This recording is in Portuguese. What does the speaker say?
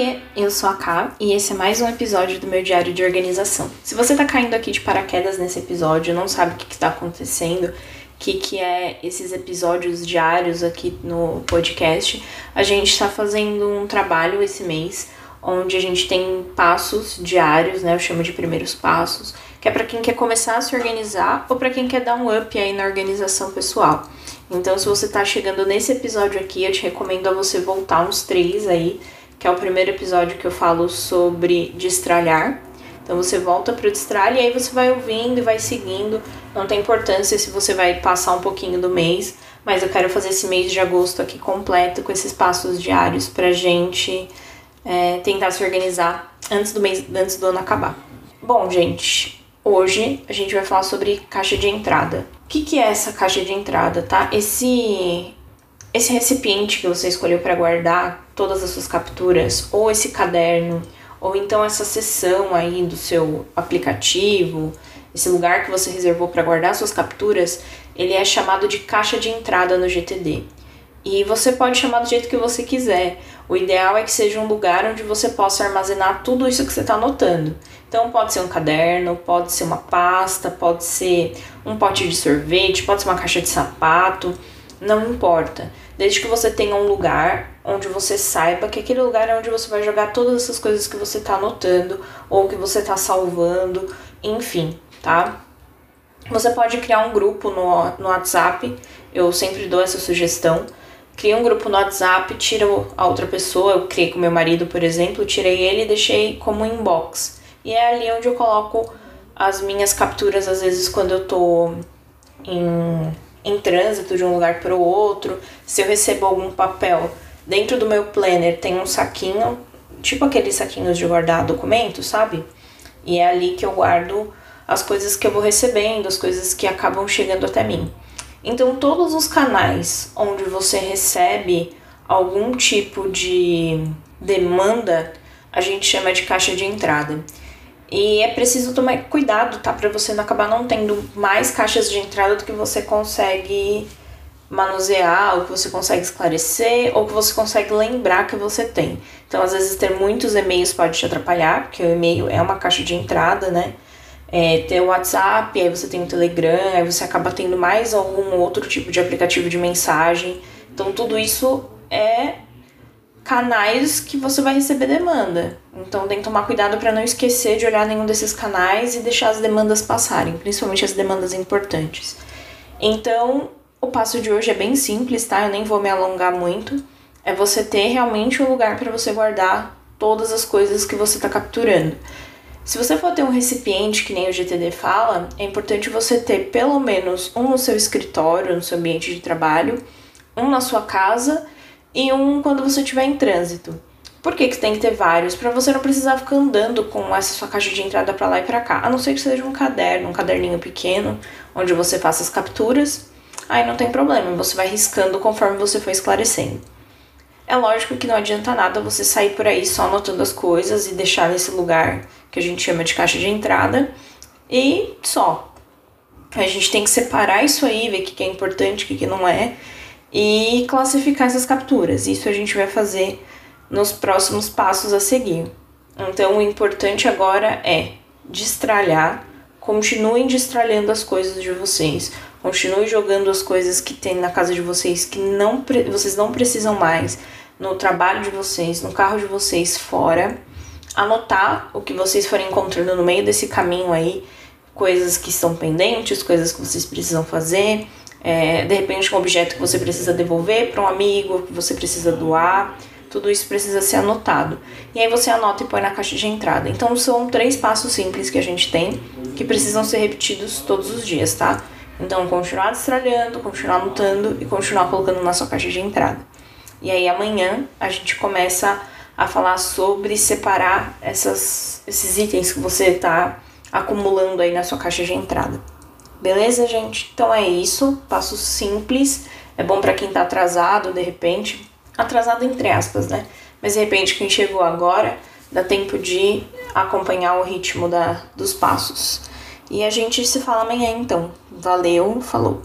Oiê, eu sou a Ká e esse é mais um episódio do meu diário de organização. Se você tá caindo aqui de paraquedas nesse episódio, não sabe o que, está acontecendo, o que, que é esses episódios diários aqui no podcast, a gente está fazendo um trabalho esse mês onde a gente tem passos diários, né? Eu chamo de primeiros passos, que é para quem quer começar a se organizar ou para quem quer dar um up aí na organização pessoal. Então, se você tá chegando nesse episódio aqui, eu te recomendo a você voltar uns três aí que é o primeiro episódio que eu falo sobre destralhar. Então você volta para o destralhe e aí você vai ouvindo e vai seguindo. Não tem importância se você vai passar um pouquinho do mês, mas eu quero fazer esse mês de agosto aqui completo com esses passos diários pra gente é, tentar se organizar antes do mês, antes do ano acabar. Bom, gente, hoje a gente vai falar sobre caixa de entrada. O que, que é essa caixa de entrada, tá? Esse esse recipiente que você escolheu para guardar todas as suas capturas, ou esse caderno, ou então essa seção aí do seu aplicativo, esse lugar que você reservou para guardar suas capturas, ele é chamado de caixa de entrada no GTD. E você pode chamar do jeito que você quiser. O ideal é que seja um lugar onde você possa armazenar tudo isso que você está anotando. Então pode ser um caderno, pode ser uma pasta, pode ser um pote de sorvete, pode ser uma caixa de sapato não importa. Desde que você tenha um lugar onde você saiba que aquele lugar é onde você vai jogar todas essas coisas que você está anotando ou que você está salvando, enfim, tá? Você pode criar um grupo no, no WhatsApp, eu sempre dou essa sugestão. Cria um grupo no WhatsApp, tira a outra pessoa, eu criei com meu marido, por exemplo, tirei ele e deixei como inbox. E é ali onde eu coloco as minhas capturas, às vezes, quando eu tô em em trânsito de um lugar para o outro, se eu recebo algum papel dentro do meu planner, tem um saquinho, tipo aqueles saquinhos de guardar documentos, sabe? E é ali que eu guardo as coisas que eu vou recebendo, as coisas que acabam chegando até mim. Então, todos os canais onde você recebe algum tipo de demanda, a gente chama de caixa de entrada. E é preciso tomar cuidado, tá? Para você não acabar não tendo mais caixas de entrada do que você consegue manusear, ou que você consegue esclarecer, ou que você consegue lembrar que você tem. Então, às vezes, ter muitos e-mails pode te atrapalhar, porque o e-mail é uma caixa de entrada, né? É, ter o WhatsApp, aí você tem o Telegram, aí você acaba tendo mais algum outro tipo de aplicativo de mensagem. Então, tudo isso é canais que você vai receber demanda. Então tem que tomar cuidado para não esquecer de olhar nenhum desses canais e deixar as demandas passarem, principalmente as demandas importantes. Então, o passo de hoje é bem simples, tá? Eu nem vou me alongar muito. É você ter realmente um lugar para você guardar todas as coisas que você está capturando. Se você for ter um recipiente, que nem o GTD fala, é importante você ter pelo menos um no seu escritório, no seu ambiente de trabalho, um na sua casa e um quando você estiver em trânsito. Por que, que tem que ter vários? Para você não precisar ficar andando com essa sua caixa de entrada para lá e para cá. A não ser que seja um caderno, um caderninho pequeno, onde você faça as capturas. Aí não tem problema, você vai riscando conforme você for esclarecendo. É lógico que não adianta nada você sair por aí só anotando as coisas e deixar nesse lugar que a gente chama de caixa de entrada e só. A gente tem que separar isso aí, ver o que é importante, o que não é e classificar essas capturas. Isso a gente vai fazer nos próximos passos a seguir. Então, o importante agora é destralhar, continuem destralhando as coisas de vocês, continuem jogando as coisas que tem na casa de vocês que não vocês não precisam mais, no trabalho de vocês, no carro de vocês fora. Anotar o que vocês forem encontrando no meio desse caminho aí, coisas que estão pendentes, coisas que vocês precisam fazer é, de repente um objeto que você precisa devolver para um amigo, que você precisa doar, tudo isso precisa ser anotado. E aí você anota e põe na caixa de entrada. Então são três passos simples que a gente tem que precisam ser repetidos todos os dias, tá? Então continuar destralhando, continuar anotando e continuar colocando na sua caixa de entrada. E aí amanhã a gente começa a falar sobre separar essas, esses itens que você está acumulando aí na sua caixa de entrada. Beleza, gente? Então é isso. Passo simples. É bom para quem tá atrasado, de repente. Atrasado entre aspas, né? Mas de repente quem chegou agora dá tempo de acompanhar o ritmo da, dos passos. E a gente se fala amanhã então. Valeu, falou!